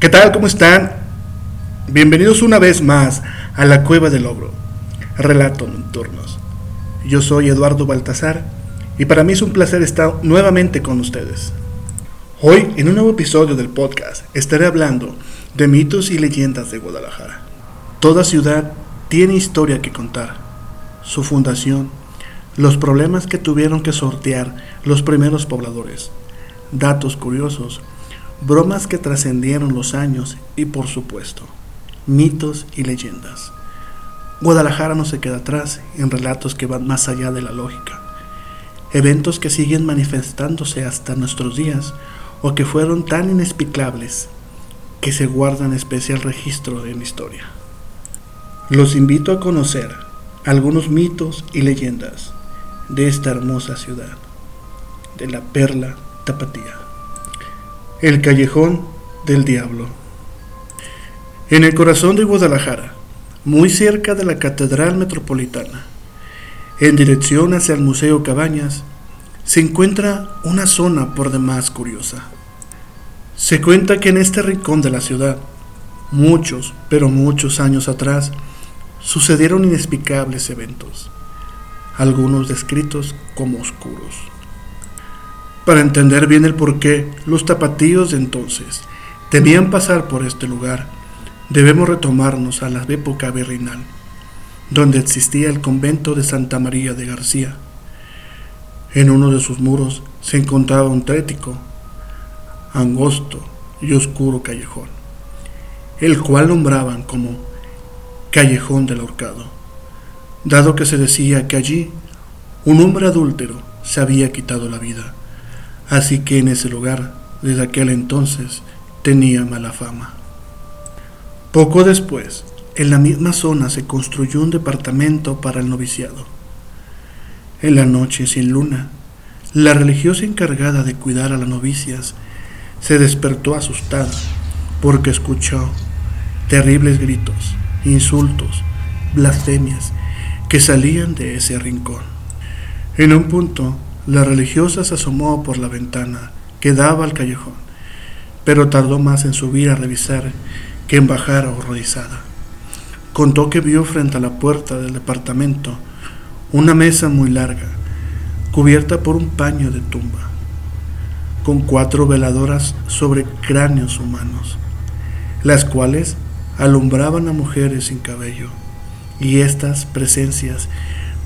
¿Qué tal? ¿Cómo están? Bienvenidos una vez más a la Cueva del Ogro, Relatos Nocturnos. Yo soy Eduardo Baltasar y para mí es un placer estar nuevamente con ustedes. Hoy, en un nuevo episodio del podcast, estaré hablando de mitos y leyendas de Guadalajara. Toda ciudad tiene historia que contar, su fundación, los problemas que tuvieron que sortear los primeros pobladores, datos curiosos, bromas que trascendieron los años y por supuesto, mitos y leyendas. Guadalajara no se queda atrás en relatos que van más allá de la lógica, eventos que siguen manifestándose hasta nuestros días o que fueron tan inexplicables que se guardan especial registro en la historia. Los invito a conocer algunos mitos y leyendas de esta hermosa ciudad, de la perla tapatía. El callejón del diablo. En el corazón de Guadalajara, muy cerca de la Catedral Metropolitana, en dirección hacia el Museo Cabañas, se encuentra una zona por demás curiosa. Se cuenta que en este rincón de la ciudad, muchos, pero muchos años atrás, sucedieron inexplicables eventos, algunos descritos como oscuros. Para entender bien el porqué, los tapatíos de entonces temían pasar por este lugar, debemos retomarnos a la época virreinal, donde existía el convento de Santa María de García. En uno de sus muros se encontraba un trético, angosto y oscuro callejón, el cual nombraban como Callejón del Ahorcado, dado que se decía que allí un hombre adúltero se había quitado la vida, así que en ese lugar, desde aquel entonces, tenía mala fama. Poco después, en la misma zona se construyó un departamento para el noviciado. En la noche sin luna, la religiosa encargada de cuidar a las novicias se despertó asustada porque escuchó terribles gritos, insultos, blasfemias que salían de ese rincón. En un punto, la religiosa se asomó por la ventana que daba al callejón, pero tardó más en subir a revisar que en bajar horrorizada. Contó que vio frente a la puerta del departamento una mesa muy larga, cubierta por un paño de tumba con cuatro veladoras sobre cráneos humanos, las cuales alumbraban a mujeres sin cabello, y estas presencias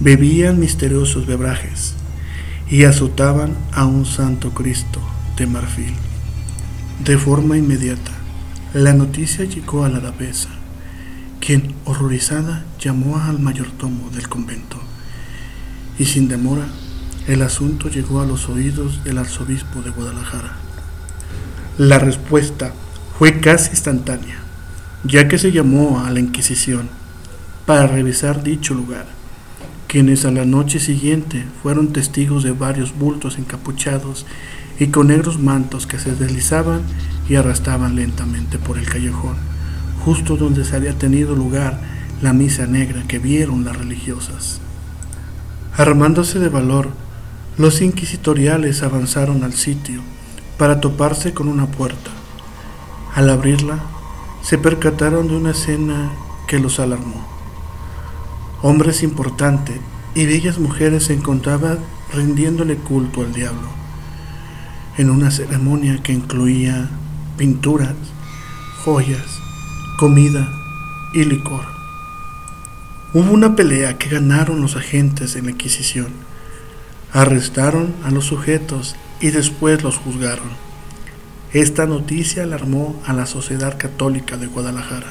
bebían misteriosos bebrajes y azotaban a un santo Cristo de marfil. De forma inmediata, la noticia llegó a la abadesa, quien, horrorizada, llamó al mayordomo del convento, y sin demora el asunto llegó a los oídos del arzobispo de Guadalajara. La respuesta fue casi instantánea, ya que se llamó a la Inquisición para revisar dicho lugar, quienes a la noche siguiente fueron testigos de varios bultos encapuchados y con negros mantos que se deslizaban y arrastraban lentamente por el callejón, justo donde se había tenido lugar la misa negra que vieron las religiosas. Armándose de valor, los inquisitoriales avanzaron al sitio para toparse con una puerta. Al abrirla, se percataron de una escena que los alarmó. Hombres importantes y bellas mujeres se encontraban rindiéndole culto al diablo, en una ceremonia que incluía pinturas, joyas, comida y licor. Hubo una pelea que ganaron los agentes de la Inquisición Arrestaron a los sujetos y después los juzgaron. Esta noticia alarmó a la Sociedad Católica de Guadalajara.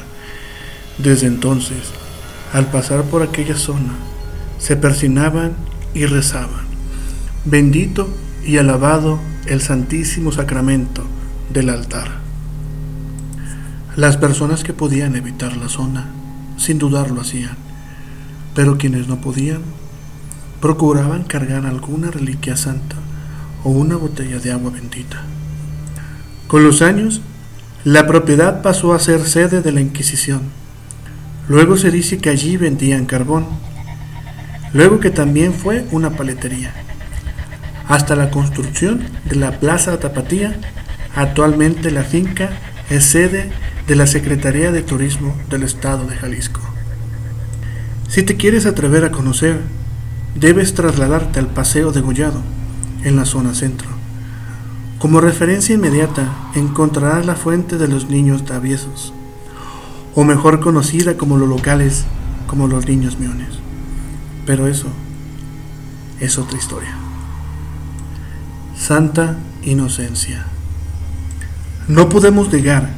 Desde entonces, al pasar por aquella zona, se persinaban y rezaban. Bendito y alabado el Santísimo Sacramento del altar. Las personas que podían evitar la zona, sin dudar lo hacían, pero quienes no podían, procuraban cargar alguna reliquia santa o una botella de agua bendita. Con los años, la propiedad pasó a ser sede de la Inquisición. Luego se dice que allí vendían carbón. Luego que también fue una paletería. Hasta la construcción de la Plaza Tapatía, actualmente la finca es sede de la Secretaría de Turismo del Estado de Jalisco. Si te quieres atrever a conocer, debes trasladarte al Paseo de Gollado, en la zona centro. Como referencia inmediata encontrarás la fuente de los niños traviesos, o mejor conocida como los locales, como los niños miones. Pero eso es otra historia. Santa Inocencia. No podemos negar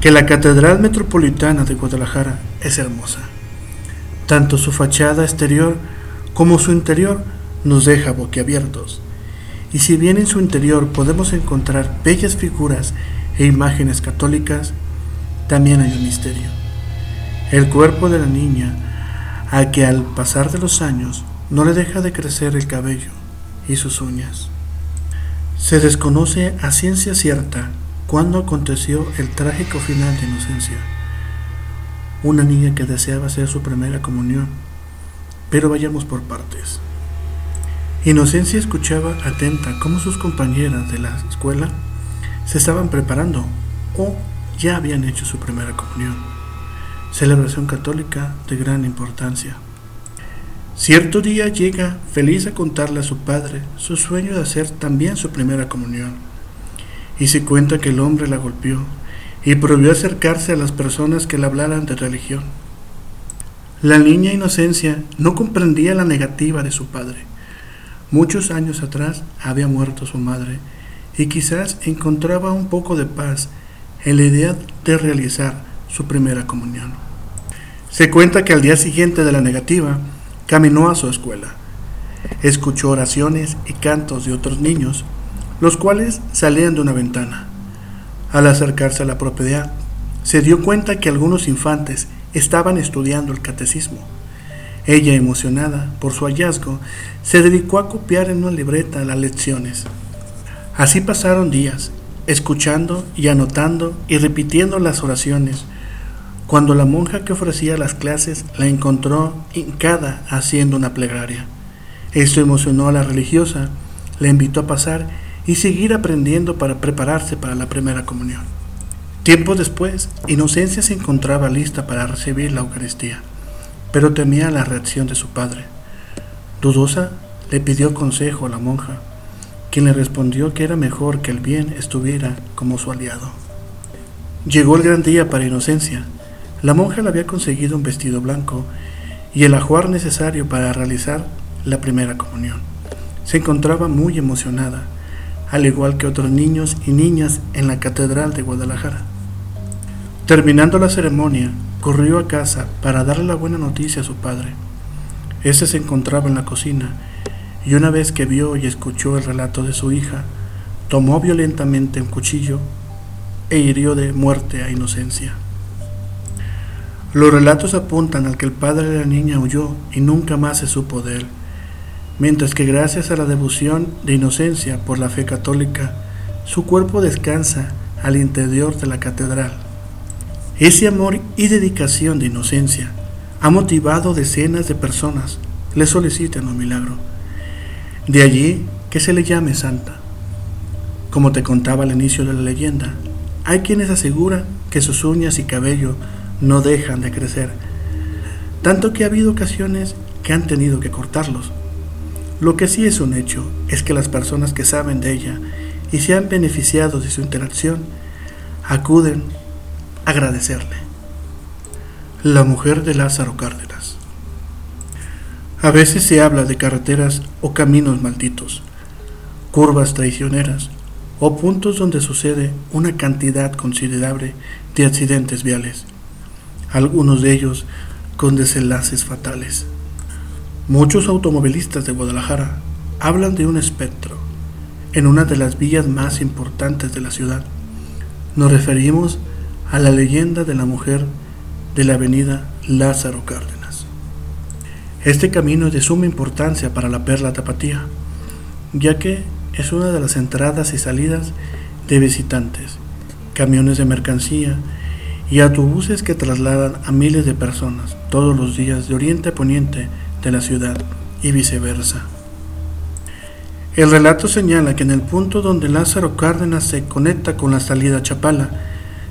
que la Catedral Metropolitana de Guadalajara es hermosa. Tanto su fachada exterior como su interior nos deja boquiabiertos. Y si bien en su interior podemos encontrar bellas figuras e imágenes católicas, también hay un misterio. El cuerpo de la niña, a que al pasar de los años no le deja de crecer el cabello y sus uñas. Se desconoce a ciencia cierta cuándo aconteció el trágico final de Inocencia, una niña que deseaba hacer su primera comunión, pero vayamos por partes. Inocencia escuchaba atenta cómo sus compañeras de la escuela se estaban preparando o ya habían hecho su primera comunión, celebración católica de gran importancia. Cierto día llega feliz a contarle a su padre su sueño de hacer también su primera comunión, y se cuenta que el hombre la golpeó y prohibió acercarse a las personas que le hablaran de religión. La niña Inocencia no comprendía la negativa de su padre. Muchos años atrás había muerto su madre y quizás encontraba un poco de paz en la idea de realizar su primera comunión. Se cuenta que al día siguiente de la negativa, caminó a su escuela. Escuchó oraciones y cantos de otros niños, los cuales salían de una ventana. Al acercarse a la propiedad, se dio cuenta que algunos infantes estaban estudiando el catecismo. Ella, emocionada por su hallazgo, se dedicó a copiar en una libreta las lecciones. Así pasaron días, escuchando y anotando y repitiendo las oraciones, cuando la monja que ofrecía las clases la encontró hincada haciendo una plegaria. Esto emocionó a la religiosa, la invitó a pasar y seguir aprendiendo para prepararse para la primera comunión. Tiempo después, Inocencia se encontraba lista para recibir la Eucaristía, pero temía la reacción de su padre. Dudosa, le pidió consejo a la monja, quien le respondió que era mejor que el bien estuviera como su aliado. Llegó el gran día para Inocencia, la monja le había conseguido un vestido blanco y el ajuar necesario para realizar la primera comunión. Se encontraba muy emocionada, al igual que otros niños y niñas en la Catedral de Guadalajara. Terminando la ceremonia, corrió a casa para darle la buena noticia a su padre. Ese se encontraba en la cocina y una vez que vio y escuchó el relato de su hija, tomó violentamente un cuchillo e hirió de muerte a Inocencia. Los relatos apuntan al que el padre de la niña huyó y nunca más se supo de él, mientras que gracias a la devoción de inocencia por la fe católica, su cuerpo descansa al interior de la catedral. Ese amor y dedicación de inocencia ha motivado decenas de personas le solicitan un milagro. De allí que se le llame santa. Como te contaba al inicio de la leyenda, hay quienes aseguran que sus uñas y cabello no dejan de crecer, tanto que ha habido ocasiones que han tenido que cortarlos. Lo que sí es un hecho es que las personas que saben de ella y se han beneficiado de su interacción acuden a agradecerle. La mujer de Lázaro Cárdenas. A veces se habla de carreteras o caminos malditos, curvas traicioneras o puntos donde sucede una cantidad considerable de accidentes viales algunos de ellos con desenlaces fatales. Muchos automovilistas de Guadalajara hablan de un espectro en una de las vías más importantes de la ciudad. Nos referimos a la leyenda de la mujer de la avenida Lázaro Cárdenas. Este camino es de suma importancia para la Perla Tapatía, ya que es una de las entradas y salidas de visitantes, camiones de mercancía y autobuses que trasladan a miles de personas todos los días de oriente a poniente de la ciudad y viceversa. El relato señala que en el punto donde Lázaro Cárdenas se conecta con la salida Chapala,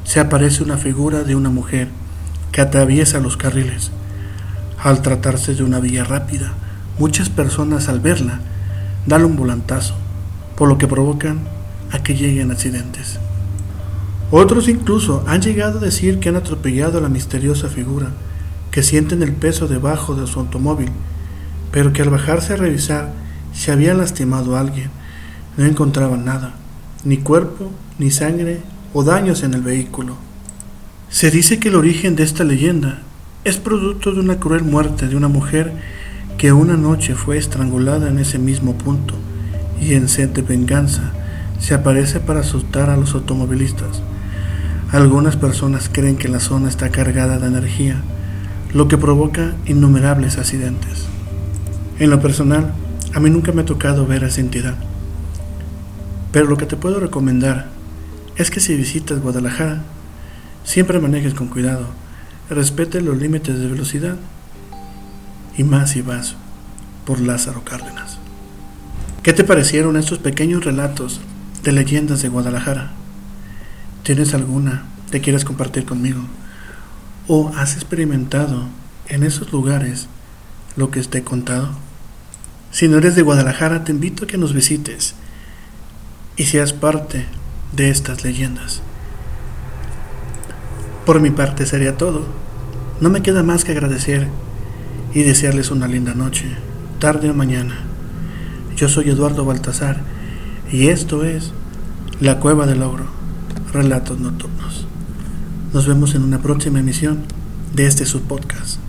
se aparece una figura de una mujer que atraviesa los carriles. Al tratarse de una vía rápida, muchas personas al verla dan un volantazo, por lo que provocan a que lleguen accidentes. Otros incluso han llegado a decir que han atropellado a la misteriosa figura, que sienten el peso debajo de su automóvil, pero que al bajarse a revisar si habían lastimado a alguien, no encontraban nada, ni cuerpo, ni sangre o daños en el vehículo. Se dice que el origen de esta leyenda es producto de una cruel muerte de una mujer que una noche fue estrangulada en ese mismo punto y en sed de venganza se aparece para asustar a los automovilistas. Algunas personas creen que la zona está cargada de energía, lo que provoca innumerables accidentes. En lo personal, a mí nunca me ha tocado ver a esa entidad, pero lo que te puedo recomendar es que si visitas Guadalajara, siempre manejes con cuidado, respete los límites de velocidad y más si vas por Lázaro Cárdenas. ¿Qué te parecieron estos pequeños relatos de leyendas de Guadalajara? ¿Tienes alguna que quieres compartir conmigo? ¿O has experimentado en esos lugares lo que te he contado? Si no eres de Guadalajara, te invito a que nos visites y seas parte de estas leyendas. Por mi parte sería todo. No me queda más que agradecer y desearles una linda noche, tarde o mañana. Yo soy Eduardo Baltasar y esto es La Cueva del Ogro, Relatos Nocturnos. Nos vemos en una próxima emisión de este subpodcast.